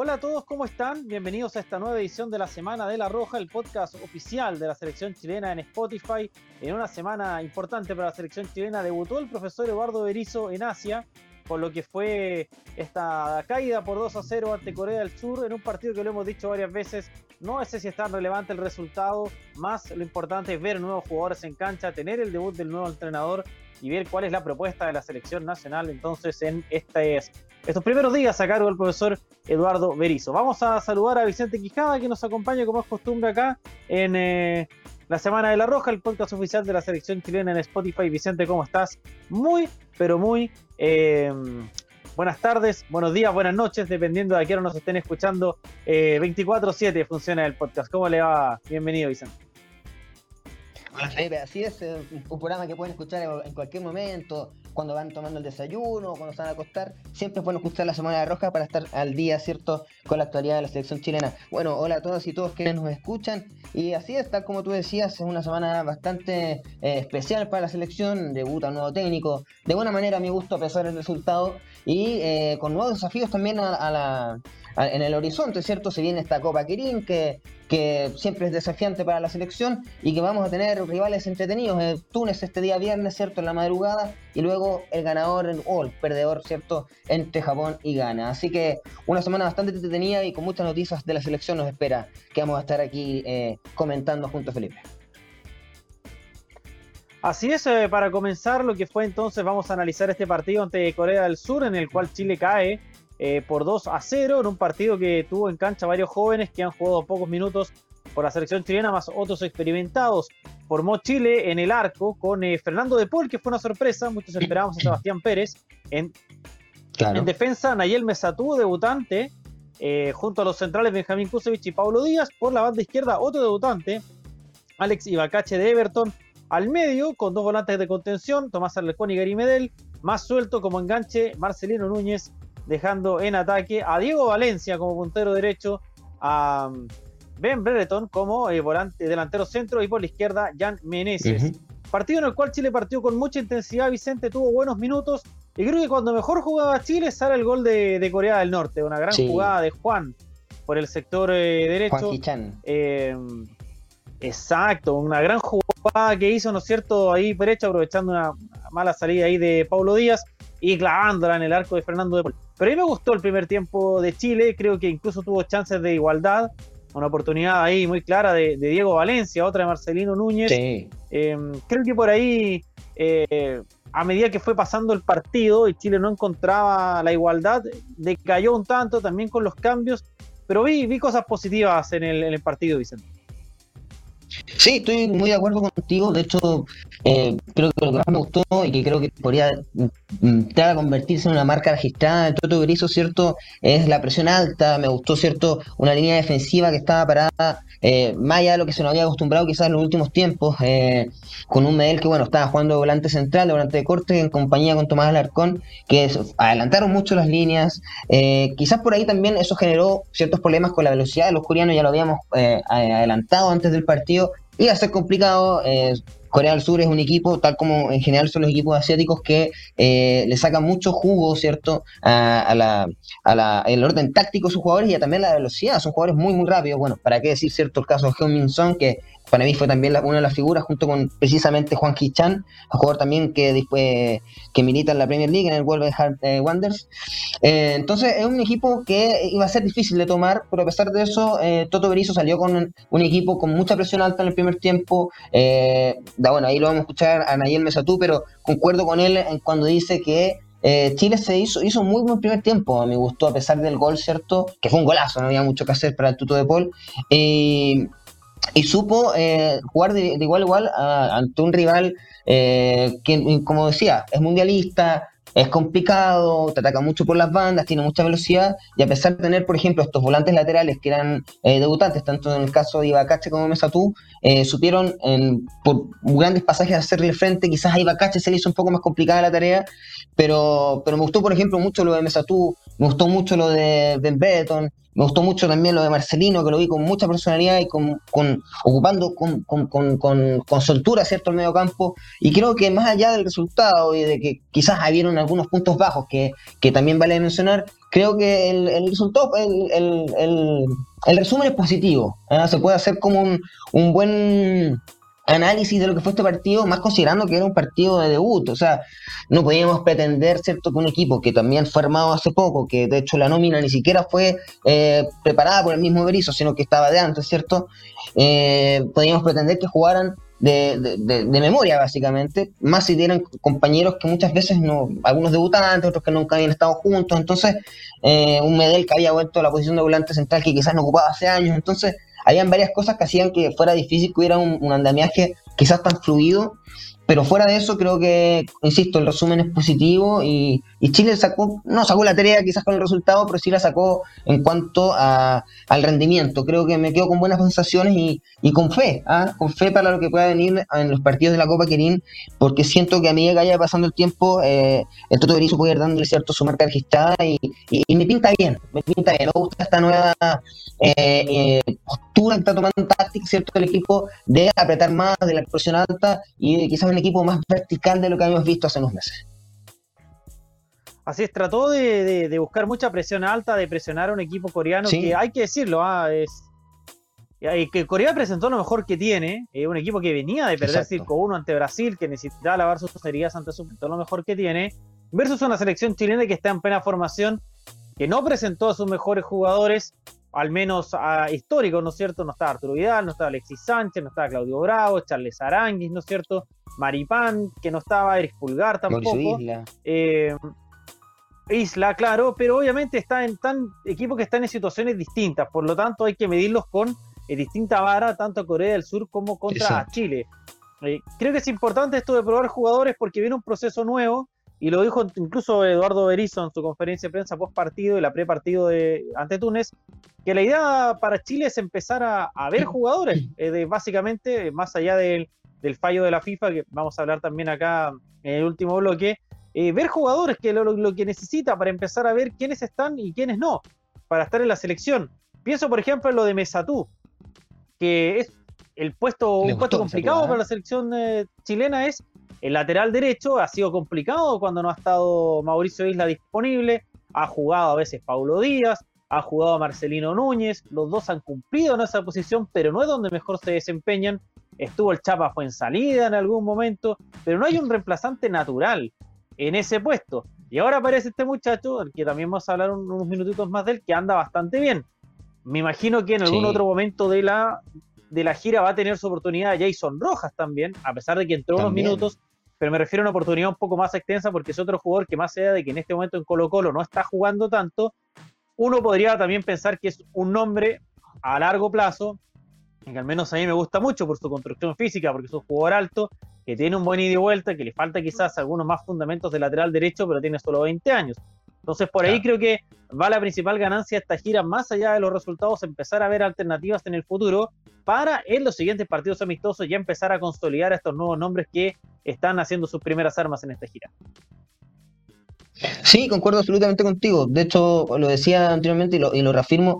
Hola a todos, ¿cómo están? Bienvenidos a esta nueva edición de la Semana de la Roja, el podcast oficial de la selección chilena en Spotify. En una semana importante para la selección chilena debutó el profesor Eduardo Berizo en Asia, por lo que fue esta caída por 2 a 0 ante Corea del Sur en un partido que lo hemos dicho varias veces. No sé si es tan relevante el resultado, más lo importante es ver nuevos jugadores en cancha, tener el debut del nuevo entrenador y ver cuál es la propuesta de la selección nacional entonces en este estos primeros días a cargo del profesor Eduardo Berizo. Vamos a saludar a Vicente Quijada, que nos acompaña como es costumbre acá en eh, la Semana de la Roja, el podcast oficial de la selección chilena en Spotify. Vicente, ¿cómo estás? Muy, pero muy eh, buenas tardes, buenos días, buenas noches, dependiendo de a qué hora nos estén escuchando. 24-7 eh, funciona el podcast. ¿Cómo le va? Bienvenido, Vicente. Así es, un programa que pueden escuchar en cualquier momento, cuando van tomando el desayuno, cuando se van a acostar, siempre pueden escuchar la Semana Roja para estar al día, ¿cierto?, con la actualidad de la selección chilena. Bueno, hola a todos y todos que nos escuchan, y así es, tal como tú decías, es una semana bastante eh, especial para la selección, debuta un nuevo técnico, de buena manera a mi gusto a pesar del resultado, y eh, con nuevos desafíos también a la en el horizonte, ¿cierto? Se viene esta Copa Quirín, que, que siempre es desafiante para la selección y que vamos a tener rivales entretenidos. El Túnez este día viernes, ¿cierto? En la madrugada y luego el ganador o el perdedor, ¿cierto? Entre Japón y Ghana. Así que una semana bastante entretenida y con muchas noticias de la selección nos espera que vamos a estar aquí eh, comentando junto a Felipe. Así es, eh, para comenzar lo que fue entonces, vamos a analizar este partido ante Corea del Sur, en el cual Chile cae eh, por 2 a 0 en un partido que tuvo en cancha varios jóvenes que han jugado pocos minutos por la selección chilena, más otros experimentados. Formó Chile en el arco con eh, Fernando de Paul, que fue una sorpresa, muchos esperábamos a Sebastián Pérez. En, en defensa, Nayel Mesatú, debutante, eh, junto a los centrales Benjamín Kusevich y Pablo Díaz. Por la banda izquierda, otro debutante, Alex Ibacache de Everton. Al medio, con dos volantes de contención, Tomás Arlecón y Gary Medel. Más suelto como enganche, Marcelino Núñez dejando en ataque a Diego Valencia como puntero derecho, a Ben Brereton como eh, volante delantero centro y por la izquierda Jan Meneses. Partido en el cual Chile partió con mucha intensidad, Vicente tuvo buenos minutos y creo que cuando mejor jugaba Chile sale el gol de, Corea del Norte, una gran jugada de Juan por el sector eh, derecho. Eh, exacto, una gran jugada que hizo, ¿no es cierto?, ahí derecho aprovechando una mala salida ahí de Paulo Díaz y clavándola en el arco de Fernando de Pol. Pero a mí me gustó el primer tiempo de Chile, creo que incluso tuvo chances de igualdad, una oportunidad ahí muy clara de, Diego Valencia, otra de Marcelino Núñez. Em, creo que por ahí, eh, a medida que fue pasando el partido y Chile no encontraba la igualdad, decayó un tanto también con los cambios, pero vi, vi cosas positivas en el, en el partido, Vicente. Sí, estoy muy de acuerdo contigo. De hecho, eh, creo que lo que más me gustó y que creo que podría entrar a convertirse en una marca registrada de Toto Griso, ¿cierto? Es la presión alta. Me gustó, ¿cierto? Una línea defensiva que estaba parada eh, más allá de lo que se nos había acostumbrado quizás en los últimos tiempos, eh, con un Medel que, bueno, estaba jugando de volante central, de volante de corte, en compañía con Tomás Alarcón, que adelantaron mucho las líneas. quizás por ahí también eso generó ciertos problemas con la velocidad de los coreanos, ya lo habíamos adelantado antes del partido Iba a ser complicado. Eh, Corea del Sur es un equipo, tal como en general son los equipos asiáticos, que eh, le sacan mucho jugo, ¿cierto?, a, la, a el orden táctico de sus jugadores y también la velocidad. Son jugadores muy, muy rápidos. Bueno, para qué decir, ¿cierto?, el caso de Heung Min Son, que para mí fue también una de las figuras, junto con precisamente Juan Kichan, un jugador también que después que milita en la Premier League, en el Wolverhampton eh, Wanderers. Eh, entonces es un equipo que iba a ser difícil de tomar, pero a pesar de eso, eh, Toto Berizzo salió con un equipo con mucha presión alta en el primer tiempo. Da, bueno, ahí lo vamos a escuchar a Nayel Mesatú, pero concuerdo con él en cuando dice que Chile se hizo, hizo muy buen primer tiempo, me gustó a pesar del gol, ¿cierto? Que fue un golazo, no había mucho que hacer para el tuto de Paul y supo eh, jugar de, igual a igual ante un rival eh, que, como decía, es mundialista, es complicado, te ataca mucho por las bandas, tiene mucha velocidad y a pesar de tener, por ejemplo, estos volantes laterales que eran eh, debutantes, tanto en el caso de Ibacache como Mesatú, eh, supieron por grandes pasajes hacerle frente, quizás a Ibacache se le hizo un poco más complicada la tarea, pero, pero me gustó, por ejemplo, mucho lo de Mesatú, me gustó mucho lo de Ben Beton, me gustó mucho también lo de Marcelino, que lo vi con mucha personalidad y con, con ocupando con, con, con, soltura cierto el medio campo. Y creo que más allá del resultado y de que quizás habieron algunos puntos bajos que, que también vale mencionar, creo que el, el resultado, el, el, el, resumen es positivo. ¿eh? Se puede hacer como un, un buen análisis de lo que fue este partido, más considerando que era un partido de debut. O sea, no podíamos pretender, ¿cierto?, que un equipo que también fue armado hace poco, que de hecho la nómina ni siquiera fue eh, preparada por el mismo Berizzo, sino que estaba de antes, ¿cierto? Eh, podíamos pretender que jugaran de, de, memoria, básicamente, más si tienen compañeros que muchas veces no, algunos debutantes, otros que nunca habían estado juntos, entonces, eh, un Medel que había vuelto a la posición de volante central que quizás no ocupaba hace años, entonces, habían varias cosas que hacían que fuera difícil que hubiera un, un andamiaje quizás tan fluido pero fuera de eso, creo que, insisto, el resumen es positivo y, Chile sacó, no sacó la tarea quizás con el resultado, pero sí la sacó en cuanto a, al rendimiento. Creo que me quedo con buenas sensaciones y, y con fe, ¿ah? con fe para lo que pueda venir en los partidos de la Copa Querín, porque siento que a medida que vaya pasando el tiempo, eh, el Toto Berizzo puede ir dándole cierto su marca registrada y, y, me pinta bien, me pinta bien. Me gusta esta nueva eh, eh, postura que está tomando táctica, ¿cierto? El equipo de apretar más, de la presión alta y quizás equipo más vertical de lo que habíamos visto hace unos meses. Así es, trató de, buscar mucha presión alta, de presionar a un equipo coreano que hay que decirlo, ah, es y que Corea presentó lo mejor que tiene, eh, un equipo que venía de perder 5-1 ante Brasil, que necesitaba lavar sus heridas ante su lo mejor que tiene, versus una selección chilena que está en plena formación, que no presentó a sus mejores jugadores, al menos a históricos, ¿no es cierto? No estaba Arturo Vidal, no estaba Alexis Sánchez, no estaba Claudio Bravo, Charles Aranguis, ¿no es cierto? Maripán, que no estaba Eric Pulgar tampoco. Isla. Eh, Isla, claro, pero obviamente está en tan equipos que están en situaciones distintas, por lo tanto hay que medirlos con eh, distinta vara, tanto a Corea del Sur como contra Chile. Eh, creo que es importante esto de probar jugadores porque viene un proceso nuevo y lo dijo incluso Eduardo Berizzo en su conferencia de prensa post partido y la pre partido de ante Túnez, que la idea para Chile es empezar a, ver jugadores, de, básicamente, más allá del, fallo de la FIFA, que vamos a hablar también acá en el último bloque, eh, ver jugadores que lo, lo, que necesita para empezar a ver quiénes están y quiénes no, para estar en la selección. Pienso, por ejemplo, en lo de Mesatú, que es el puesto, un puesto complicado para la selección eh, chilena, es el lateral derecho ha sido complicado cuando no ha estado Mauricio Isla disponible. Ha jugado a veces Paulo Díaz, ha jugado Marcelino Núñez. Los dos han cumplido en esa posición, pero no es donde mejor se desempeñan. Estuvo el Chapa fue en salida en algún momento, pero no hay un reemplazante natural en ese puesto. Y ahora aparece este muchacho, al que también vamos a hablar unos minutitos más de él, que anda bastante bien. Me imagino que en algún otro momento de la, de la gira va a tener su oportunidad Jason Rojas también, a pesar de que entró unos minutos, pero me refiero a una oportunidad un poco más extensa porque es otro jugador que más allá de que en este momento en Colo Colo no está jugando tanto, uno podría también pensar que es un nombre a largo plazo, que al menos a mí me gusta mucho por su construcción física, porque es un jugador alto, que tiene un buen ida y vuelta, que le falta quizás algunos más fundamentos de lateral derecho, pero tiene solo 20 años. Entonces, por ahí creo que va la principal ganancia de esta gira, más allá de los resultados, empezar a ver alternativas en el futuro para en los siguientes partidos amistosos ya empezar a consolidar a estos nuevos nombres que están haciendo sus primeras armas en esta gira. Sí, concuerdo absolutamente contigo. De hecho, lo decía anteriormente y lo, y lo reafirmo.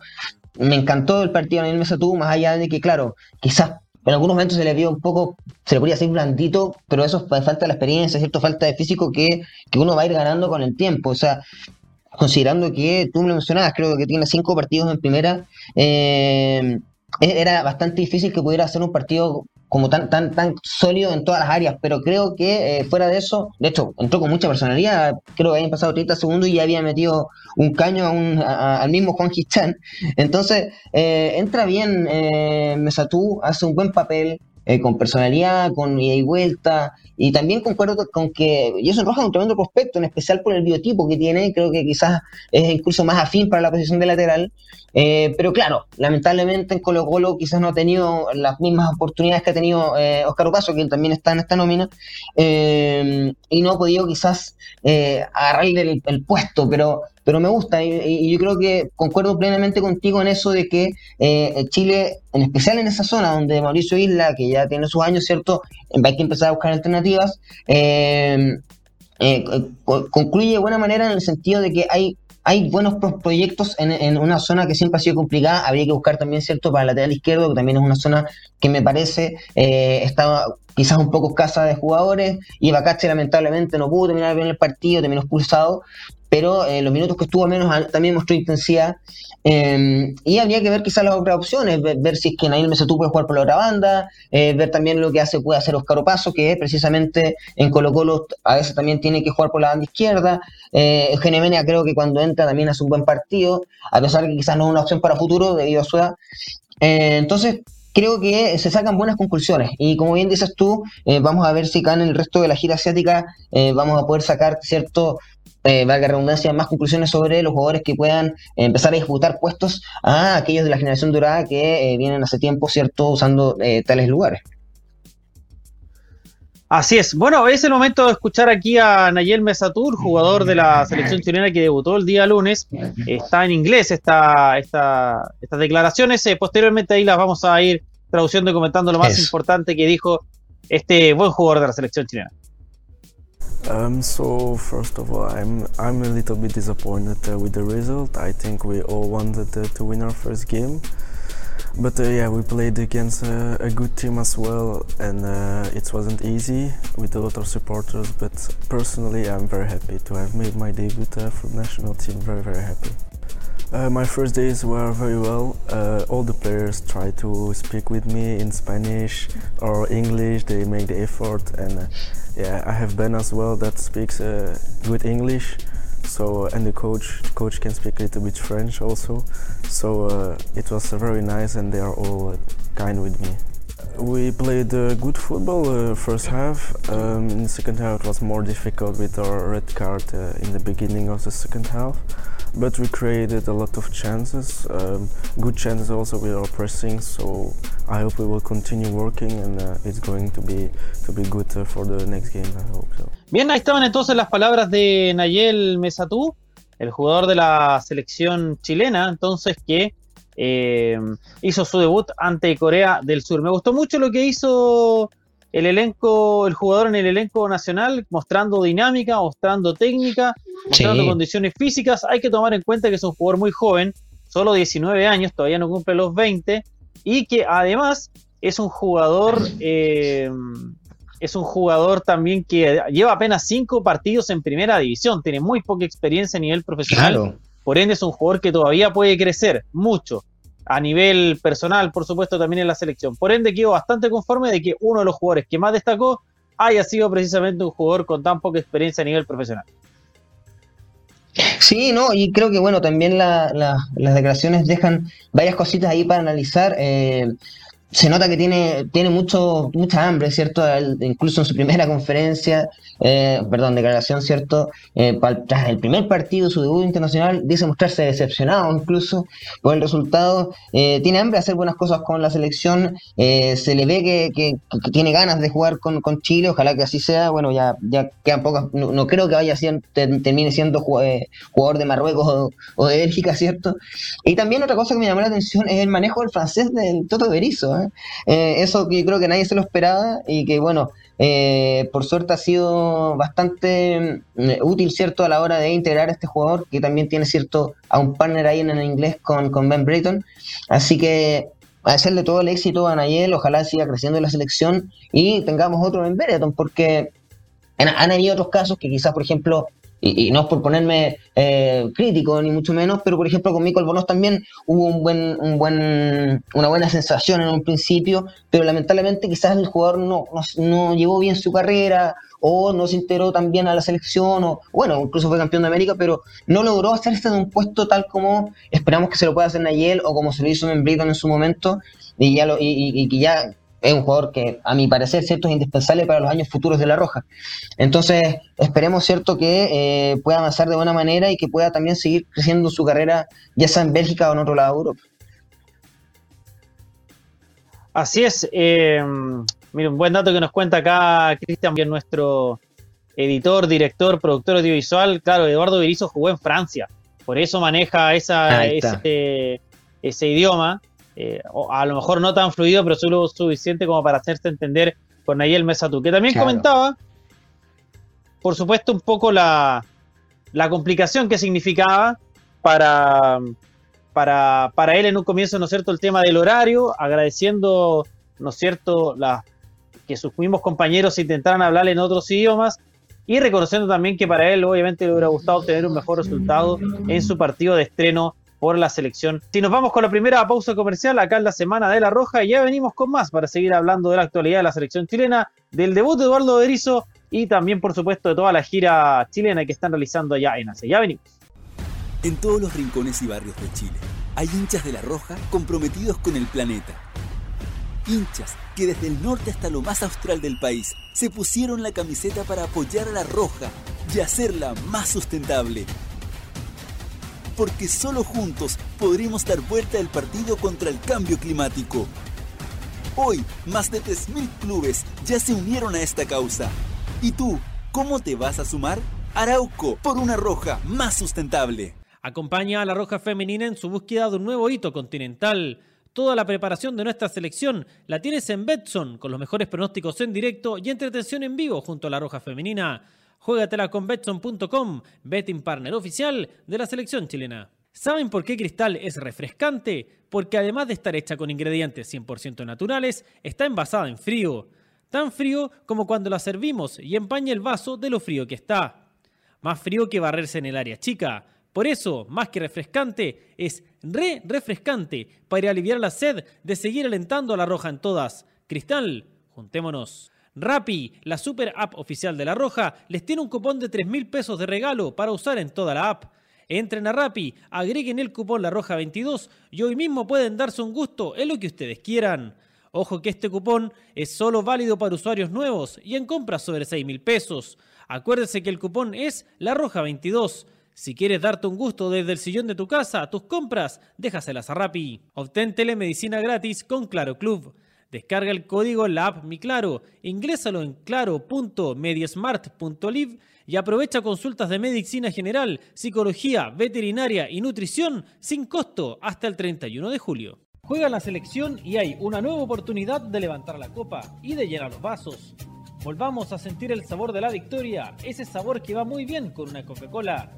Me encantó el partido en el Mesa más allá de que, claro, quizás en algunos momentos se le vio un poco, se le podría decir blandito, pero eso es falta de la experiencia, cierto falta de físico que, que, uno va a ir ganando con el tiempo. O sea, considerando que tú me lo mencionabas, creo que tiene cinco partidos en primera, eh, era bastante difícil que pudiera hacer un partido como tan, tan, tan sólido en todas las áreas, pero creo que eh, fuera de eso, de hecho, entró con mucha personalidad, creo que habían pasado 30 segundos y ya había metido un caño a un, al mismo Juan Chan. Entonces, eh, entra bien eh, Mesatú, hace un buen papel, eh, con personalidad, con ida y vuelta, y también concuerdo con que Jason Rojas es un tremendo prospecto, en especial por el biotipo que tiene, creo que quizás es incluso más afín para la posición de lateral, eh, pero claro, lamentablemente en Colo Colo quizás no ha tenido las mismas oportunidades que ha tenido eh, Oscar Ocaso, que también está en esta nómina, y no ha podido quizás agarrarle el puesto, pero pero me gusta y, yo creo que concuerdo plenamente contigo en eso de que eh, Chile, en especial en esa zona donde Mauricio Isla, que ya tiene sus años, ¿cierto? Hay que empezar a buscar alternativas. Eh, eh, concluye de buena manera en el sentido de que hay hay buenos proyectos en, una zona que siempre ha sido complicada. Habría que buscar también, ¿cierto?, para el lateral izquierdo, que también es una zona que me parece eh, está quizás un poco escasa de jugadores, y Bacache lamentablemente no pudo terminar bien el partido, terminó expulsado, pero en los minutos que estuvo menos también mostró intensidad. Em, y habría que ver quizás las otras opciones, ver, si es que Nail Mesatú puede jugar por la otra banda, eh, ver también lo que hace puede hacer Oscar Opaso, que precisamente en Colo Colo a veces también tiene que jugar por la banda izquierda. Eh, creo que cuando entra también hace un buen partido, a pesar de que quizás no es una opción para futuro debido a su edad. Eh, entonces, creo que se sacan buenas conclusiones. Y como bien dices tú, eh, vamos a ver si acá en el resto de la gira asiática eh, vamos a poder sacar, cierto, eh, valga redundancia, más conclusiones sobre los jugadores que puedan empezar a disputar puestos a aquellos de la generación dorada que vienen hace tiempo, cierto, usando tales lugares. Así es. Bueno, es el momento de escuchar aquí a Nayel Mesatur, jugador de la selección chilena que debutó el día lunes. Está en inglés esta, esta, estas declaraciones. Eh, posteriormente ahí las vamos a ir traduciendo y comentando lo más importante que dijo este buen jugador de la selección chilena. Um, so first of all, I'm I'm a little bit disappointed uh, with the result. I think we all wanted uh, to win our first game. But uh, yeah, we played against uh, a good team as well, and uh, it wasn't easy with a lot of supporters. But personally, I'm very happy to have made my debut uh, for the national team. Very, very happy. Uh, my first days were very well. Uh, all the players try to speak with me in Spanish or English. They make the effort, and yeah, I have Ben as well that speaks good English. So and the coach the coach can speak a little bit French also. So uh, it was very nice, and they are all kind with me. We played uh, good football uh, first half. Um, in the second half, it was more difficult with our red card uh, in the beginning of the second half. But we created a lot of chances, um, good chances also with our pressing. So I hope we will continue working, and uh, it's going to be to be good uh, for the next game. I hope so. Bien, ahí estaban entonces las palabras de Nayel Mesatú, el jugador de la selección chilena, entonces que eh, hizo su debut ante Corea del Sur. Me gustó mucho lo que hizo el elenco, el jugador en el elenco nacional, mostrando dinámica, mostrando técnica, mostrando condiciones físicas. Hay que tomar en cuenta que es un jugador muy joven, solo 19 años, todavía no cumple los 20, y que además es un jugador eh, es un jugador también que lleva apenas cinco partidos en primera división, tiene muy poca experiencia a nivel profesional. Por ende, es un jugador que todavía puede crecer mucho a nivel personal, por supuesto, también en la selección. Por ende, quedo bastante conforme de que uno de los jugadores que más destacó haya sido precisamente un jugador con tan poca experiencia a nivel profesional. Sí, no, y creo que bueno, también las declaraciones dejan varias cositas ahí para analizar. Eh, se nota que tiene, tiene mucho, mucha hambre, ¿cierto? incluso en su primera conferencia, eh, perdón, declaración, ¿cierto? Eh, tras el primer partido, su debut internacional, dice mostrarse decepcionado incluso por el resultado. Eh, tiene hambre de hacer buenas cosas con la selección, se le ve que, tiene ganas de jugar con, Chile, ojalá que así sea. Bueno, ya, ya quedan pocas, no, creo que vaya siendo, termine siendo jugador de Marruecos o, de Bélgica, ¿cierto? Y también otra cosa que me llamó la atención es el manejo del francés del Toto Berizzo. Eh, eso que creo que nadie se lo esperaba y que bueno, eh, por suerte ha sido bastante mm, útil, ¿cierto? A la hora de integrar a este jugador que también tiene, ¿cierto? A un partner ahí en el inglés con, con Ben Brayton. Así que hacerle todo el éxito a Nayel, ojalá siga creciendo en la selección y tengamos otro Ben Brayton porque han habido otros casos que quizás, por ejemplo, y, no es por ponerme eh, crítico ni mucho menos, pero por ejemplo con Michael Bonos también hubo un buen, un buen, una buena sensación en un principio, pero lamentablemente quizás el jugador no, no, llevó bien su carrera o no se integró tan bien a la selección, o bueno, incluso fue campeón de América, pero no logró hacerse de un puesto tal como esperamos que se lo pueda hacer Nayel o como se lo hizo en Britton en su momento, y ya lo, y, y ya es un jugador que, a mi parecer, cierto, es indispensable para los años futuros de La Roja. Entonces, esperemos, cierto, que eh, pueda avanzar de buena manera y que pueda también seguir creciendo su carrera, ya sea en Bélgica o en otro lado de Europa. Así es. Eh, mira, un buen dato que nos cuenta acá Cristian, que es nuestro editor, director, productor audiovisual. Claro, Eduardo Berizzo jugó en Francia, por eso maneja esa, ese, ese idioma. Eh, a lo mejor no tan fluido, pero solo suficiente como para hacerse entender con Nayel Mesatú, que también comentaba, por supuesto, un poco la, complicación que significaba para, para, para, él en un comienzo, ¿no es cierto?, el tema del horario, agradeciendo, ¿no es cierto?, la, que sus mismos compañeros intentaran hablar en otros idiomas y reconociendo también que para él obviamente le hubiera gustado obtener un mejor resultado en su partido de estreno por la selección. Si nos vamos con la primera pausa comercial, acá en la Semana de la Roja, y ya venimos con más para seguir hablando de la actualidad de la selección chilena, del debut de Eduardo Berizzo y también, por supuesto, de toda la gira chilena que están realizando allá en Asia. Ya venimos. En todos los rincones y barrios de Chile hay hinchas de la Roja comprometidos con el planeta. Hinchas que desde el norte hasta lo más austral del país se pusieron la camiseta para apoyar a la Roja y hacerla más sustentable. Porque solo juntos podremos dar vuelta al partido contra el cambio climático. Hoy, más de 3.000 clubes ya se unieron a esta causa. ¿Y tú, cómo te vas a sumar? Arauco, por una roja más sustentable. Acompaña a la roja femenina en su búsqueda de un nuevo hito continental. Toda la preparación de nuestra selección la tienes en Betson, con los mejores pronósticos en directo y entretención en vivo junto a la roja femenina. Juégatela con Betson.com, betting partner oficial de la selección chilena. ¿Saben por qué Cristal es refrescante? Porque además de estar hecha con ingredientes 100% naturales, está envasada en frío tan frío como cuando la servimos y empaña el vaso de lo frío que está. Más frío que barrerse en el área chica. Por eso, más que refrescante, es re refrescante para aliviar la sed de seguir alentando a la Roja en todas. Cristal, juntémonos. Rappi, la super app oficial de La Roja, les tiene un cupón de 3 mil pesos de regalo para usar en toda la app. Entren a Rappi, agreguen el cupón La Roja 22 y hoy mismo pueden darse un gusto en lo que ustedes quieran. Ojo que este cupón es solo válido para usuarios nuevos y en compras sobre 6 mil pesos. Acuérdese que el cupón es La Roja 22. Si quieres darte un gusto desde el sillón de tu casa, tus compras, déjaselas a Rappi. Obtén telemedicina gratis con Claro Club. Descarga el código la app Mi Claro, ingrésalo en claro.mediasmart.live y aprovecha consultas de medicina general, psicología, veterinaria y nutrición sin costo hasta el 31 de julio. Juega la selección y hay una nueva oportunidad de levantar la copa y de llenar los vasos. Volvamos a sentir el sabor de la victoria, ese sabor que va muy bien con una Coca-Cola.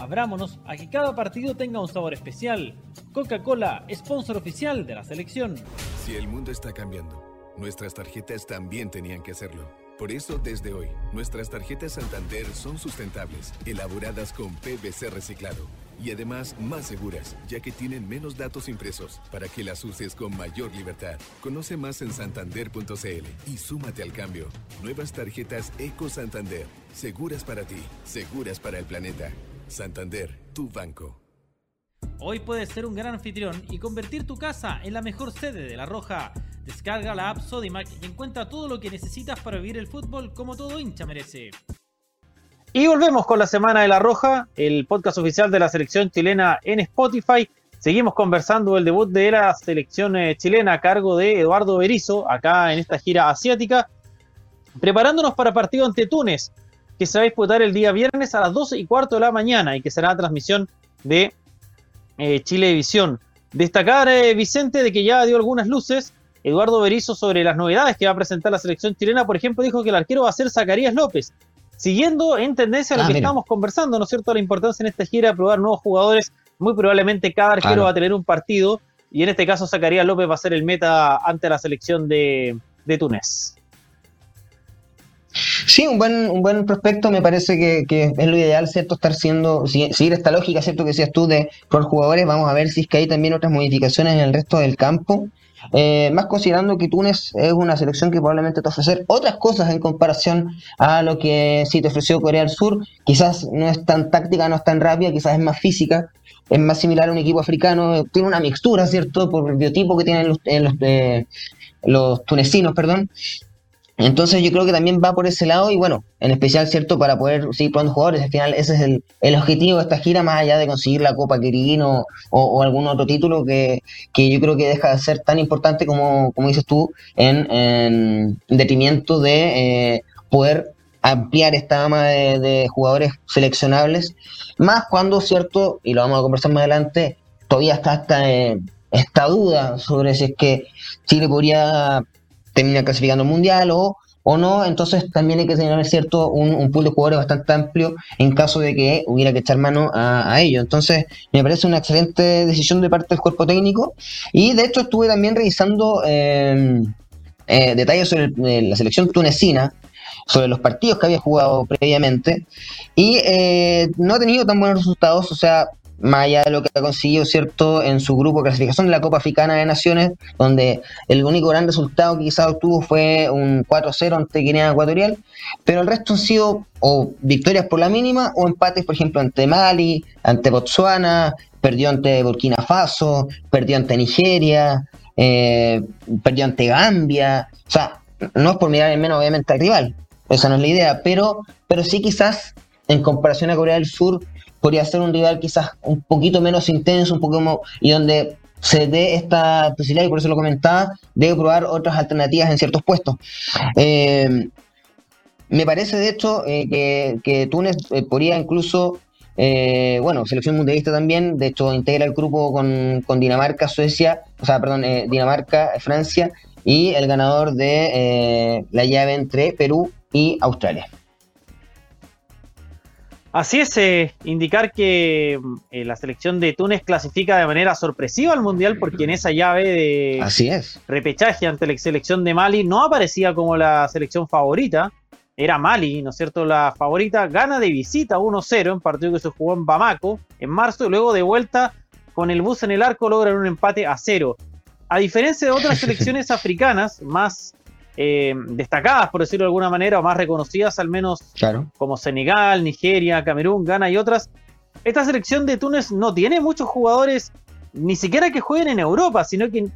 Abrámonos a que cada partido tenga un sabor especial. Coca-Cola, sponsor oficial de la selección. Si el mundo está cambiando, nuestras tarjetas también tenían que hacerlo. Por eso, desde hoy, nuestras tarjetas Santander son sustentables, elaboradas con PVC reciclado y además más seguras, ya que tienen menos datos impresos para que las uses con mayor libertad. Conoce más en santander.cl y súmate al cambio. Nuevas tarjetas Eco Santander, seguras para ti, seguras para el planeta. Santander, tu banco. Hoy puedes ser un gran anfitrión y convertir tu casa en la mejor sede de La Roja. Descarga la app Sodimac y encuentra todo lo que necesitas para vivir el fútbol como todo hincha merece. Y volvemos con la Semana de la Roja, el podcast oficial de la selección chilena en Spotify. Seguimos conversando del debut de la selección eh, chilena a cargo de Eduardo Berizzo, acá en esta gira asiática, preparándonos para partido ante Túnez, que se va a disputar el día viernes a las 12 y cuarto de la mañana y que será transmisión de eh, Chilevisión. Destacar, eh, Vicente, de que ya dio algunas luces Eduardo Berizzo sobre las novedades que va a presentar la selección chilena. Por ejemplo, dijo que el arquero va a ser Zacarías López, siguiendo en tendencia a lo ah, que estamos conversando, ¿no es cierto? La importancia en esta gira de probar nuevos jugadores. Muy probablemente cada arquero va a tener un partido y en este caso Zacarías López va a ser el meta ante la selección de, Túnez. Sí, un buen, un buen prospecto, me parece que, es lo ideal, ¿cierto? Estar siendo, seguir esta lógica, ¿cierto? Que decías tú de por jugadores, vamos a ver si es que hay también otras modificaciones en el resto del campo. Eh, más considerando que Túnez es una selección que probablemente te ofrecer otras cosas en comparación a lo que sí te ofreció Corea del Sur. Quizás no es tan táctica, no es tan rápida, quizás es más física, es más similar a un equipo africano, tiene una mixtura, ¿cierto? Por el biotipo que tienen los, los, eh, los tunecinos, perdón. Entonces yo creo que también va por ese lado y bueno, en especial, ¿cierto? Para poder seguir probando jugadores, al final ese es el, objetivo de esta gira, más allá de conseguir la Copa Querino o, algún otro título que, yo creo que deja de ser tan importante como, como dices tú, en, detrimento de eh, poder ampliar esta gama de, jugadores seleccionables, más cuando, ¿cierto? Y lo vamos a conversar más adelante, todavía está esta, eh, esta duda sobre si es que Chile podría termina clasificando mundial o, o no, entonces también hay que tener cierto un, pool de jugadores bastante amplio en caso de que hubiera que echar mano a, ello. Entonces, me parece una excelente decisión de parte del cuerpo técnico. Y de hecho estuve también revisando eh, eh, detalles sobre eh, la selección tunecina, sobre los partidos que había jugado previamente, y no ha tenido tan buenos resultados, o sea, más allá de lo que ha conseguido, ¿cierto?, en su grupo de clasificación de la Copa Africana de Naciones, donde el único gran resultado que quizás obtuvo fue un 4-0 ante Guinea Ecuatorial, pero el resto han sido o victorias por la mínima o empates, por ejemplo, ante Mali, ante Botswana, perdió ante Burkina Faso, perdió ante Nigeria, eh, perdió ante Gambia, o sea, no es por mirar en menos obviamente al rival, esa no es la idea, pero, pero sí quizás en comparación a Corea del Sur podría ser un rival quizás un poquito menos intenso, un poco y donde se dé esta posibilidad, y por eso lo comentaba, de probar otras alternativas en ciertos puestos. Eh, me parece, de hecho, eh, que, que, Túnez eh, podría incluso, bueno, selección mundialista también, de hecho, integra el grupo con, con Dinamarca, Suecia, o sea, perdón, Dinamarca, Francia, y el ganador de la llave entre Perú y Australia. Así es, eh, indicar que eh, la selección de Túnez clasifica de manera sorpresiva al Mundial porque en esa llave de Así es. repechaje ante la selección de Mali no aparecía como la selección favorita, era Mali, ¿no es cierto? La favorita gana de visita 1-0 en partido que se jugó en Bamako en marzo y luego de vuelta con el bus en el arco logran un empate a cero. A diferencia de otras selecciones africanas más eh, destacadas, por decirlo de alguna manera, o más reconocidas al menos, como Senegal, Nigeria, Camerún, Ghana y otras. Esta selección de Túnez no tiene muchos jugadores, ni siquiera que jueguen en Europa, sino que,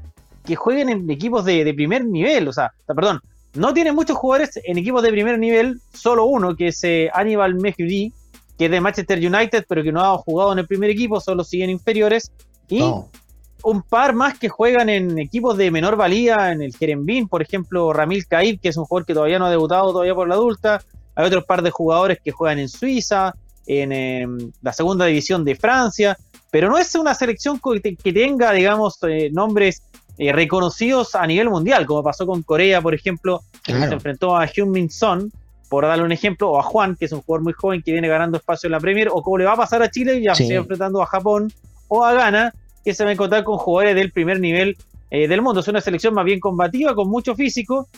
que jueguen en equipos de, primer nivel. O sea, perdón, no tiene muchos jugadores en equipos de primer nivel, solo uno, que es eh, Aníbal Mehdi, que es de Manchester United, pero que no ha jugado en el primer equipo, solo siguen inferiores. Y un par más que juegan en equipos de menor valía, en el Jerembín, por ejemplo, Ramil Caib, que es un jugador que todavía no ha debutado todavía por la adulta. Hay otros par de jugadores que juegan en Suiza, en em, la segunda división de Francia, pero no es una selección que, tenga, digamos, eh, nombres eh, reconocidos a nivel mundial, como pasó con Corea, por ejemplo, que se enfrentó a Hyun Min Son, por darle un ejemplo, o a Juan, que es un jugador muy joven que viene ganando espacio en la Premier, o como le va a pasar a Chile, ya se está enfrentando a Japón o a Ghana, que se va a encontrar con jugadores del primer nivel eh, del mundo. Es una selección más bien combativa, con mucho físico.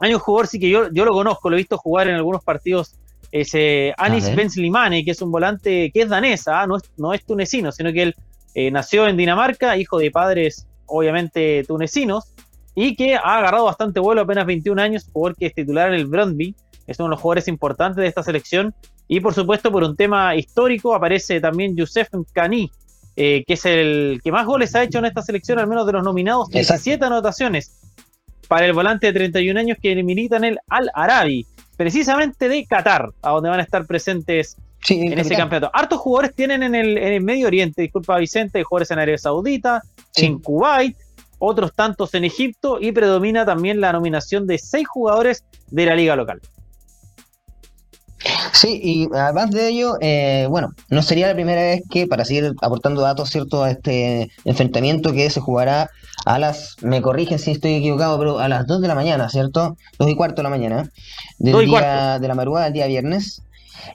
Hay un jugador, sí que yo, yo lo conozco, lo he visto jugar en algunos partidos, ese Anis Benzlimane, que es un volante que es danesa, ¿ah? no, es, no es tunecino, sino que él eh, nació en Dinamarca, hijo de padres obviamente tunecinos, y que ha agarrado bastante vuelo, apenas 21 años, jugador que es titular en el Brøndby, es uno de los jugadores importantes de esta selección. Y por supuesto, por un tema histórico, aparece también Youssef Kani, eh, que es el que más goles ha hecho en esta selección, al menos de los nominados, 17 anotaciones para el volante de 31 años que milita en el Al Arabi, precisamente de Qatar, a donde van a estar presentes en, ese campeonato. Hartos jugadores tienen en el, Medio Oriente, disculpa Vicente, jugadores en Arabia Saudita, en Kuwait, otros tantos en Egipto y predomina también la nominación de seis jugadores de la liga local. Sí, y además de ello, eh, bueno, no sería la primera vez que, para seguir aportando datos, ¿cierto?, a este enfrentamiento que se jugará a las, me corrigen si estoy equivocado, pero a las 2 de la mañana, ¿cierto? 2 y cuarto de la mañana, del día, de la madrugada del día viernes.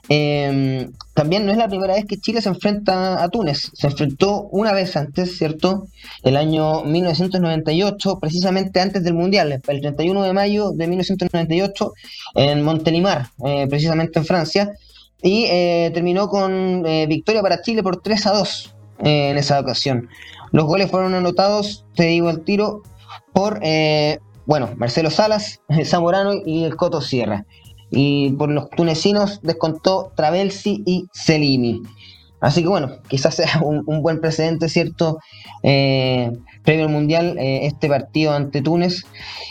Eh, también no es la primera vez que Chile se enfrenta a Túnez. Se enfrentó una vez antes, ¿cierto? El año 1998, precisamente antes del Mundial, el 31 de mayo de 1998, en Montelimar, eh, precisamente en Francia. Y eh, terminó con eh, victoria para Chile por 3 a 2 en esa ocasión. Los goles fueron anotados, te digo al tiro, por, bueno, Marcelo Salas, Zamorano y el Coto Sierra y por los tunecinos descontó Travelsi y Selimi. Así que bueno, quizás sea un, buen precedente, ¿cierto? Eh, previo al Mundial, eh, este partido ante Túnez.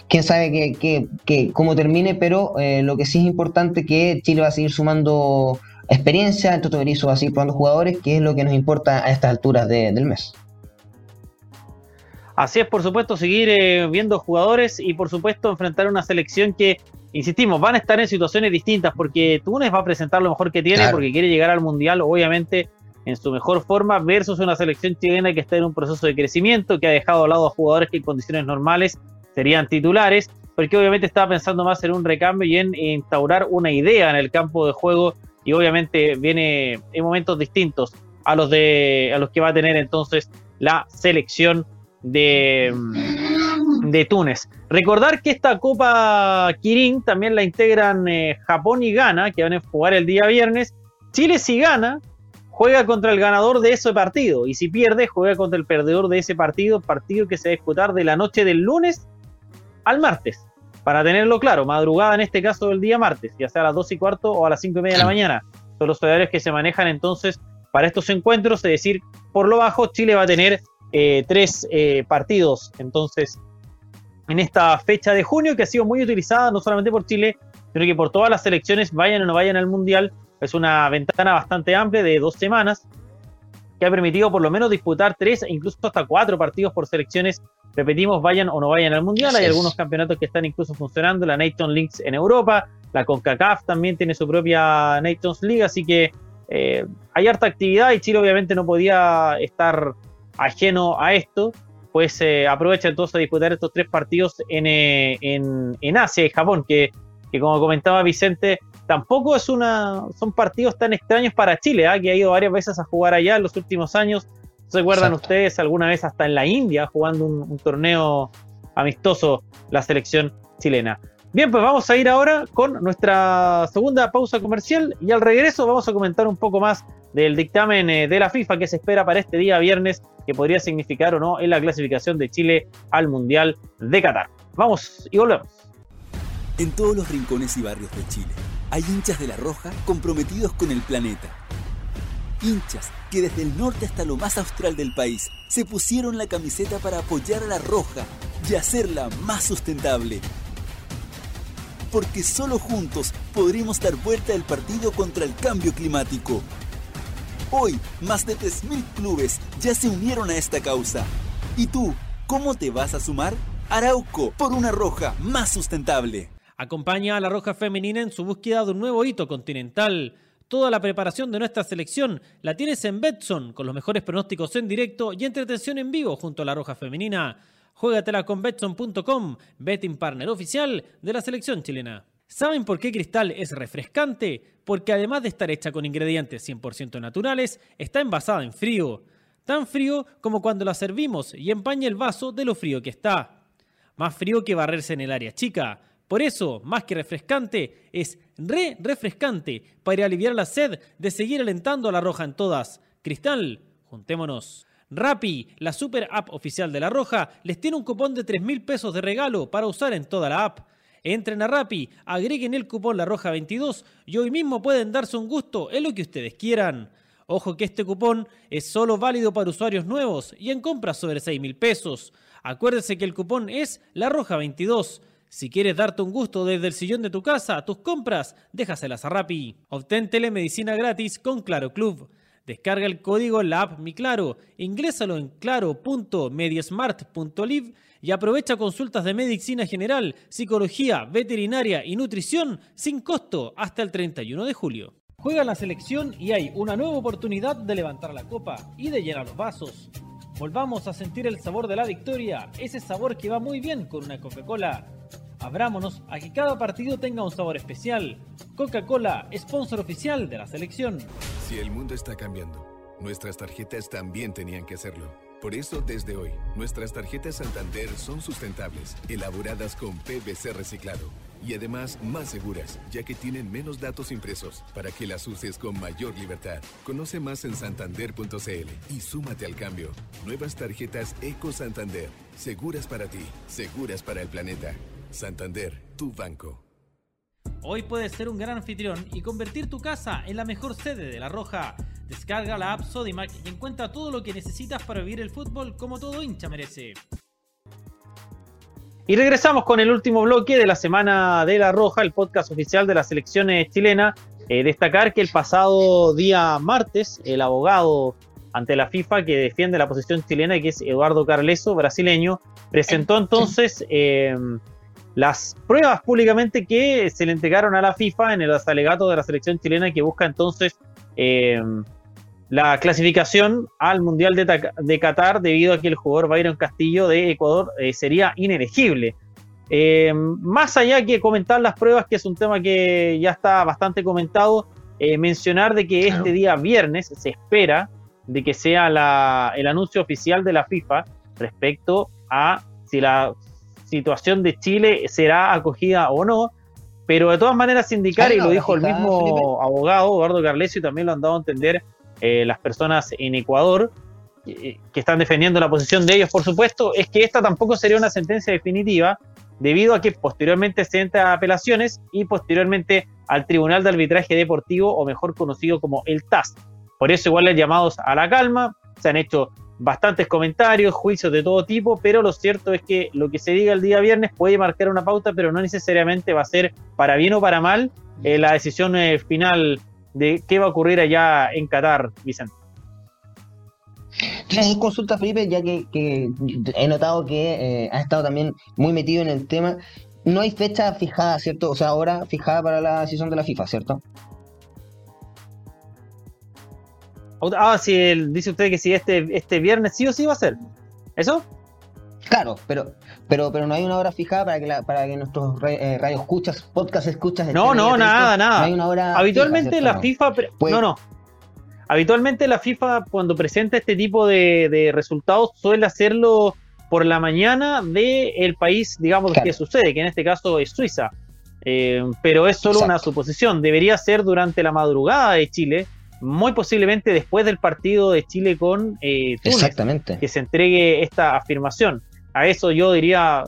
Quién sabe que, cómo termine, pero eh, lo que sí es importante es que Chile va a seguir sumando experiencia, el Toto Berizzo va a seguir probando jugadores, que es lo que nos importa a estas alturas del mes. Así es, por supuesto, seguir viendo jugadores y por supuesto enfrentar una selección que insistimos, van a estar en situaciones distintas porque Túnez va a presentar lo mejor que tiene porque quiere llegar al Mundial, obviamente, en su mejor forma, versus una selección chilena que está en un proceso de crecimiento, que ha dejado a lado a jugadores que en condiciones normales serían titulares, porque obviamente estaba pensando más en un recambio y en instaurar una idea en el campo de juego y obviamente viene en momentos distintos a los de a los que va a tener entonces la selección de de Túnez. Recordar que esta Copa Kirin también la integran eh, Japón y Ghana, que van a jugar el día viernes. Chile si gana, juega contra el ganador de ese partido. Y si pierde, juega contra el perdedor de ese partido, partido que se va a disputar de la noche del lunes al martes. Para tenerlo claro, madrugada en este caso del día martes, ya sea a las 2 y cuarto o a las 5 y media de la mañana. Son los horarios que se manejan entonces para estos encuentros, es decir, por lo bajo, Chile va a tener eh, tres eh, partidos. Entonces, en esta fecha de junio, que ha sido muy utilizada no solamente por Chile, sino que por todas las selecciones, vayan o no vayan al Mundial, es una ventana bastante amplia de dos semanas, que ha permitido por lo menos disputar tres e incluso hasta cuatro partidos por selecciones. Repetimos, vayan o no vayan al Mundial. Hay algunos campeonatos que están incluso funcionando, la Nations Links en Europa, la CONCACAF también tiene su propia Nations League, así que eh, hay harta actividad y Chile obviamente no podía estar ajeno a esto, pues eh, aprovecha entonces a disputar estos tres partidos en, eh, en, Asia y Japón, que, que, como comentaba Vicente, tampoco es una, son partidos tan extraños para Chile, que ha ido varias veces a jugar allá en los últimos años. ¿Se acuerdan ustedes alguna vez hasta en la India jugando un, torneo amistoso la selección chilena? Bien, pues vamos a ir ahora con nuestra segunda pausa comercial y al regreso vamos a comentar un poco más del dictamen eh, de la FIFA que se espera para este día viernes, que podría significar o no en la clasificación de Chile al Mundial de Qatar. Vamos y volvemos. En todos los rincones y barrios de Chile hay hinchas de la Roja comprometidos con el planeta hinchas que desde el norte hasta lo más austral del país se pusieron la camiseta para apoyar a la roja y hacerla más sustentable. Porque solo juntos podremos dar vuelta al partido contra el cambio climático. Hoy, más de 3.000 clubes ya se unieron a esta causa. ¿Y tú, cómo te vas a sumar? Arauco, por una roja más sustentable. Acompaña a la Roja Femenina en su búsqueda de un nuevo hito continental. Toda la preparación de nuestra selección la tienes en Betson, con los mejores pronósticos en directo y entretención en vivo junto a la Roja Femenina. Juégatela con Betson.com, betting partner oficial de la selección chilena. ¿Saben por qué Cristal es refrescante? Porque además de estar hecha con ingredientes 100% naturales, está envasada en frío. Tan frío como cuando la servimos y empaña el vaso de lo frío que está. Más frío que barrerse en el área chica por eso, más que refrescante, es re refrescante para aliviar la sed de seguir alentando a la Roja en todas. Cristal, juntémonos. Rappi, la super app oficial de La Roja, les tiene un cupón de 3 mil pesos de regalo para usar en toda la app. Entren a Rappi, agreguen el cupón La Roja 22 y hoy mismo pueden darse un gusto en lo que ustedes quieran. Ojo que este cupón es solo válido para usuarios nuevos y en compras sobre 6 mil pesos. Acuérdense que el cupón es La Roja 22. Si quieres darte un gusto desde el sillón de tu casa, tus compras, déjaselas a Rappi. Obtén telemedicina gratis con Claro Club. Descarga el código la app Mi Claro, en claro.mediasmart.live y aprovecha consultas de medicina general, psicología, veterinaria y nutrición sin costo hasta el 31 de julio. Juega la selección y hay una nueva oportunidad de levantar la copa y de llenar los vasos. Volvamos a sentir el sabor de la victoria, ese sabor que va muy bien con una Coca-Cola. Abrámonos a que cada partido tenga un sabor especial. Coca-Cola, sponsor oficial de la selección. Si el mundo está cambiando, nuestras tarjetas también tenían que hacerlo. Por eso, desde hoy, nuestras tarjetas Santander son sustentables, elaboradas con PVC reciclado y además más seguras, ya que tienen menos datos impresos para que las uses con mayor libertad. Conoce más en santander.cl y súmate al cambio. Nuevas tarjetas Eco Santander, seguras para ti, seguras para el planeta. Santander, tu banco. Hoy puedes ser un gran anfitrión y convertir tu casa en la mejor sede de La Roja. Descarga la app Sodimac y encuentra todo lo que necesitas para vivir el fútbol como todo hincha merece. Y regresamos con el último bloque de la Semana de La Roja, el podcast oficial de la selección chilena. Eh, destacar que el pasado día martes, el abogado ante la FIFA que defiende la posición chilena, que es Eduardo Carleso, brasileño, presentó entonces eh, las pruebas públicamente que se le entregaron a la FIFA en el alegato de la selección chilena que busca entonces eh, la clasificación al Mundial de, Qatar debido a que el jugador Byron Castillo de Ecuador eh, sería inelegible. Eh, más allá que comentar las pruebas, que es un tema que ya está bastante comentado, mencionar de que este día viernes se espera de que sea el anuncio oficial de la FIFA respecto a si la situación de Chile será acogida o no, pero de todas maneras indicar, y lo dijo el mismo abogado, Eduardo Carlesio, y también lo han dado a entender eh, las personas en Ecuador, que están defendiendo la posición de ellos, por supuesto, es que esta tampoco sería una sentencia definitiva, debido a que posteriormente se entra a apelaciones y posteriormente al Tribunal de Arbitraje Deportivo, o mejor conocido como el TAS. Por eso igual les llamados a la calma, se han hecho bastantes comentarios, juicios de todo tipo, pero lo cierto es que lo que se diga el día viernes puede marcar una pauta, pero no necesariamente va a ser para bien o para mal eh, la decisión eh, final de qué va a ocurrir allá en Qatar, Vicente. Tienes consulta, Felipe, ya que, he notado que eh, ha estado también muy metido en el tema. No hay fecha fijada, ¿cierto? O sea, ahora fijada para la decisión de la FIFA, ¿cierto? Ah, si dice usted que si este, este viernes sí o sí va a ser. ¿Eso? Claro, pero, pero, pero no hay una hora fijada para que, la, para que nuestros eh, radio escuchas, podcast escuchas. No, no, nada, nada. No hay una hora Habitualmente la FIFA. no, no. Habitualmente la FIFA, cuando presenta este tipo de, resultados, suele hacerlo por la mañana del país, digamos, que sucede, que en este caso es Suiza. Eh, pero es solo una suposición. Debería ser durante la madrugada de Chile, muy posiblemente después del partido de Chile con eh, Túnez, Exactamente. que se entregue esta afirmación. A eso yo diría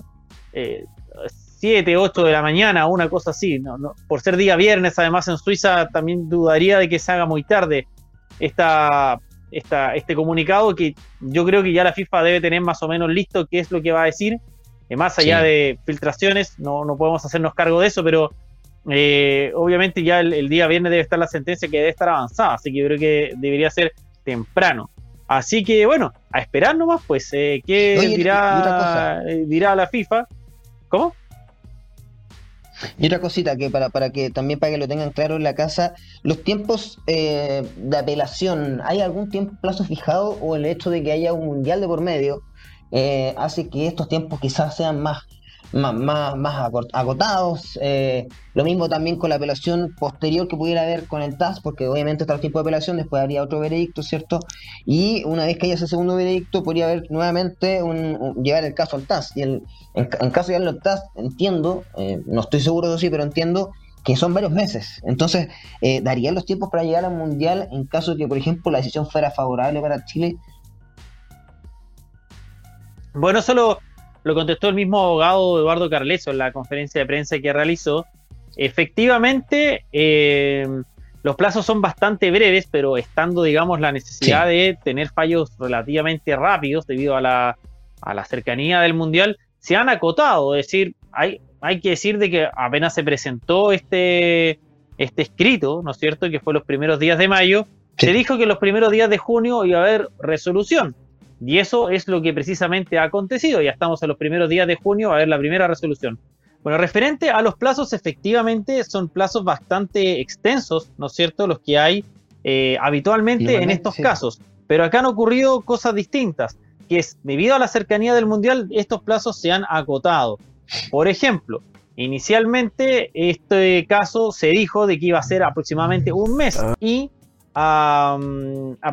7, eh, 8 de la mañana, una cosa así. No, por ser día viernes, además en Suiza, también dudaría de que se haga muy tarde esta, esta, este comunicado que yo creo que ya la FIFA debe tener más o menos listo qué es lo que va a decir. Eh, más allá de filtraciones, no, no podemos hacernos cargo de eso, pero eh, obviamente ya el, día viernes debe estar la sentencia que debe estar avanzada, así que yo creo que debería ser temprano. Así que bueno, a esperar nomás, pues, eh, ¿qué dirá, eh, dirá la FIFA? ¿Cómo? Y otra cosita que para, para que también para que lo tengan claro en la casa, los tiempos de apelación, ¿hay algún tiempo plazo fijado o el hecho de que haya un mundial de por medio hace que estos tiempos quizás sean más más, más, agotados. Eh, lo mismo también con la apelación posterior que pudiera haber con el TAS, porque obviamente está el tiempo de apelación, después habría otro veredicto, ¿cierto? Y una vez que haya ese segundo veredicto, podría haber nuevamente un, llevar el caso al TAS. Y en, caso de llevarlo al TAS, entiendo, eh, no estoy seguro de eso, sí, pero entiendo que son varios meses. Entonces, eh, ¿darían los tiempos para llegar al Mundial en caso de que, por ejemplo, la decisión fuera favorable para Chile? Bueno, solo lo contestó el mismo abogado Eduardo Carleso en la conferencia de prensa que realizó. Efectivamente, eh, los plazos son bastante breves, pero estando, digamos, la necesidad de tener fallos relativamente rápidos debido a la, a la cercanía del Mundial, se han acotado. Es decir, hay, hay que decir de que apenas se presentó este, este escrito, ¿no es cierto?, que fue los primeros días de mayo, se dijo que los primeros días de junio iba a haber resolución. Y eso es lo que precisamente ha acontecido. Ya estamos en los primeros días de junio a ver la primera resolución. Bueno, referente a los plazos, efectivamente son plazos bastante extensos, ¿no es cierto?, los que hay eh, habitualmente en estos casos. Pero acá han ocurrido cosas distintas, que es, debido a la cercanía del Mundial, estos plazos se han acotado. Por ejemplo, inicialmente este caso se dijo de que iba a ser aproximadamente un mes ah. y a,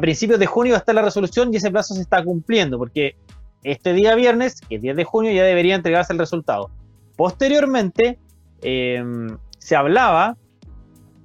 principios de junio está la resolución y ese plazo se está cumpliendo, porque este día viernes, que es 10 de junio, ya debería entregarse el resultado. Posteriormente, em, se hablaba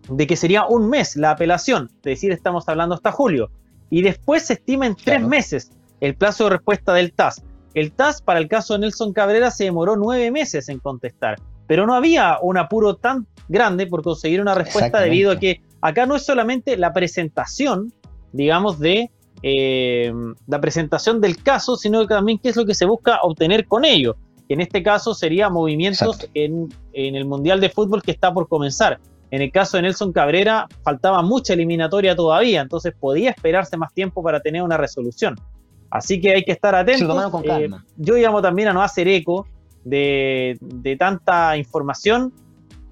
de que sería un mes la apelación, es decir, estamos hablando hasta julio, y después se estima en tres meses el plazo de respuesta del TAS. El TAS para el caso de Nelson Cabrera se demoró nueve meses en contestar, pero no había un apuro tan grande por conseguir una respuesta debido a que acá no es solamente la presentación, digamos, de eh, la presentación del caso, sino que también qué es lo que se busca obtener con ello. Que en este caso sería movimientos en, el Mundial de Fútbol que está por comenzar. En el caso de Nelson Cabrera faltaba mucha eliminatoria todavía, entonces podía esperarse más tiempo para tener una resolución. Así que hay que estar atentos. Eh, yo llamo también a no hacer eco de, de tanta información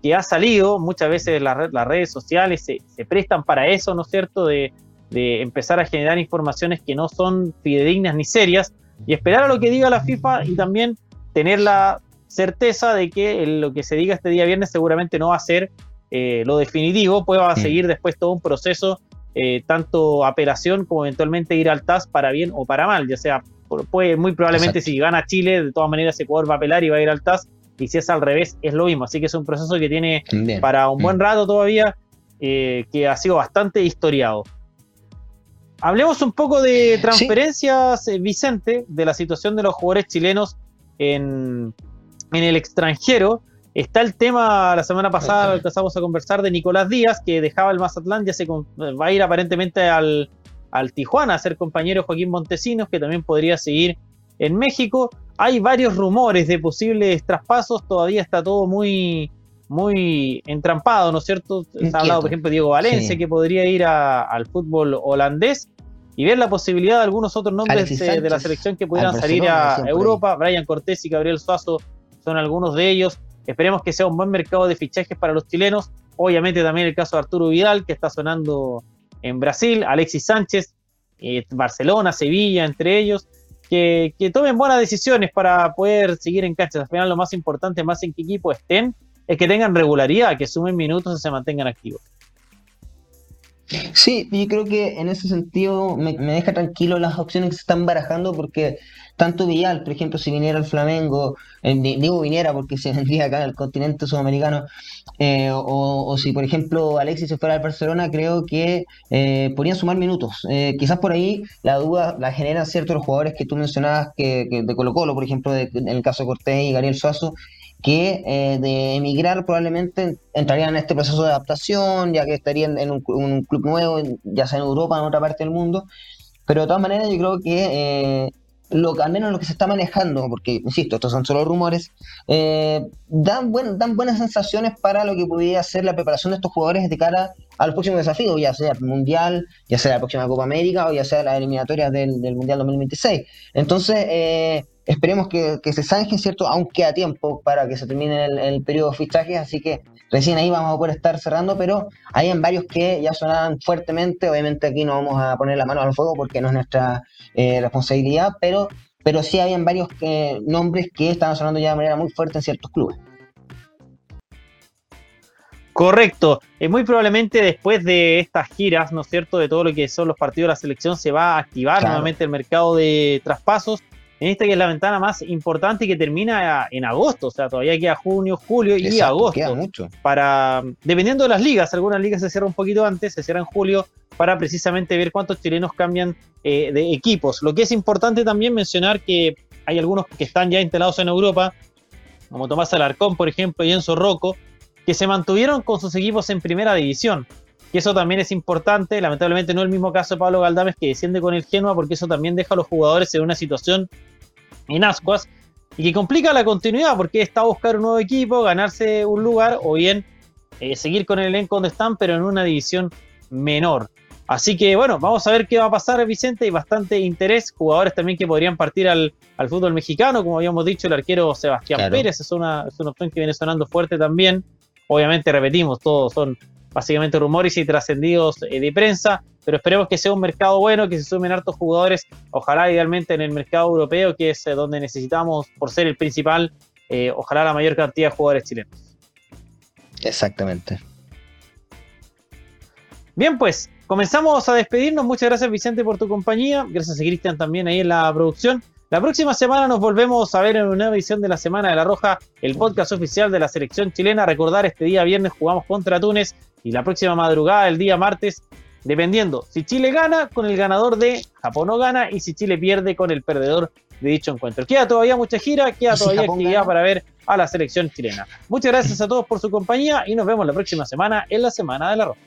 que ha salido, muchas veces las, redes sociales se, prestan para eso, ¿no es cierto?, de, empezar a generar informaciones que no son fidedignas ni serias y esperar a lo que diga la FIFA y también tener la certeza de que lo que se diga este día viernes seguramente no va a ser eh, lo definitivo, pues va a seguir después todo un proceso, eh, tanto apelación como eventualmente ir al TAS para bien o para mal, ya sea puede, muy probablemente si gana Chile, de todas maneras ese jugador va a apelar y va a ir al TAS, y si es al revés, es lo mismo. Así que es un proceso que tiene para un buen mm. rato todavía, eh, que ha sido bastante historiado. Hablemos un poco de transferencias, eh, Vicente, de la situación de los jugadores chilenos en, en el extranjero. Está el tema, la semana pasada empezamos a conversar de Nicolás Díaz, que dejaba el Mazatlán, ya se va a ir aparentemente al, al Tijuana a ser compañero Joaquín Montesinos, que también podría seguir en México. Hay varios rumores de posibles traspasos, todavía está todo muy, muy entrampado, ¿no es cierto? Se ha hablado, por ejemplo, Diego Valencia, que podría ir al fútbol holandés y ver la posibilidad de algunos otros nombres de, la selección que pudieran salir a Europa. Brian Cortés y Gabriel Suazo son algunos de ellos. Esperemos que sea un buen mercado de fichajes para los chilenos. Obviamente también el caso de Arturo Vidal, que está sonando en Brasil, Alexis Sánchez, eh, Barcelona, Sevilla, entre ellos, que, tomen buenas decisiones para poder seguir en cancha. Al final lo más importante, más en qué equipo estén, es que tengan regularidad, que sumen minutos y se mantengan activos. Sí, yo creo que en ese sentido me, deja tranquilo las opciones que se están barajando porque tanto Villal, por ejemplo, si viniera el Flamengo, eh, digo viniera porque se vendría acá al continente sudamericano, eh, o, si por ejemplo Alexis se fuera al Barcelona, creo que eh, podrían sumar minutos. quizás por ahí la duda la generan ciertos jugadores que tú mencionabas que, de Colo Colo, por ejemplo, en el caso de Cortés y Gabriel Suazo, que de emigrar probablemente entrarían en este proceso de adaptación, ya que estarían en un, club nuevo, ya sea en Europa en otra parte del mundo. Pero de todas maneras yo creo que lo, al menos lo que se está manejando, porque insisto, estos son solo rumores, eh, dan, buen, dan buenas sensaciones para lo que podría ser la preparación de estos jugadores de cara a los próximos desafíos, ya sea el Mundial, ya sea la próxima Copa América o ya sea las eliminatorias del, del Mundial 2026. Entonces, eh, esperemos que, se zanje, ¿cierto? Aunque a tiempo para que se termine el, periodo de fichajes, así que recién ahí vamos a poder estar cerrando, pero hay en varios que ya sonaban fuertemente, obviamente aquí no vamos a poner la mano al fuego porque no es nuestra eh, responsabilidad, pero, pero sí habían varios eh, nombres que estaban sonando ya de manera muy fuerte en ciertos clubes. Correcto. Eh, muy probablemente después de estas giras, ¿no es cierto?, de todo lo que son los partidos de la selección, se va a activar nuevamente el mercado de traspasos en esta que es la ventana más importante y que termina en agosto, o sea, todavía queda junio, julio y agosto. Queda mucho. Para, dependiendo de las ligas, algunas ligas se cierran un poquito antes, se cierran en julio, para precisamente ver cuántos chilenos cambian eh, de equipos. Lo que es importante también mencionar que hay algunos que están ya instalados en Europa, como Tomás Alarcón, por ejemplo, y Enzo Rocco, que se mantuvieron con sus equipos en primera división. Y eso también es importante. Lamentablemente no es el mismo caso de Pablo Galdames que desciende con el Genoa, porque eso también deja a los jugadores en una situación en ascuas y que complica la continuidad, porque está a buscar un nuevo equipo, ganarse un lugar o bien eh, seguir con el elenco donde están, pero en una división menor. Así que bueno, vamos a ver qué va a pasar, Vicente. Hay bastante interés. Jugadores también que podrían partir al, fútbol mexicano, como habíamos dicho, el arquero Sebastián Pérez es una, es una opción que viene sonando fuerte también. Obviamente, repetimos, todos son básicamente rumores y trascendidos eh, de prensa, pero esperemos que sea un mercado bueno, que se sumen hartos jugadores, ojalá idealmente en el mercado europeo, que es eh, donde necesitamos, por ser el principal, eh, ojalá la mayor cantidad de jugadores chilenos. Exactamente. Bien, pues comenzamos a despedirnos. Muchas gracias Vicente por tu compañía. Gracias a Cristian también ahí en la producción. La próxima semana nos volvemos a ver en una nueva edición de la Semana de la Roja, el podcast oficial de la selección chilena. Recordar, este día viernes jugamos contra Túnez y la próxima madrugada, el día martes, dependiendo si Chile gana, con el ganador de Japón no gana y si Chile pierde con el perdedor de dicho encuentro. Queda todavía mucha gira, queda todavía actividad para ver a la selección chilena. Muchas gracias a todos por su compañía y nos vemos la próxima semana en la Semana de la Roja.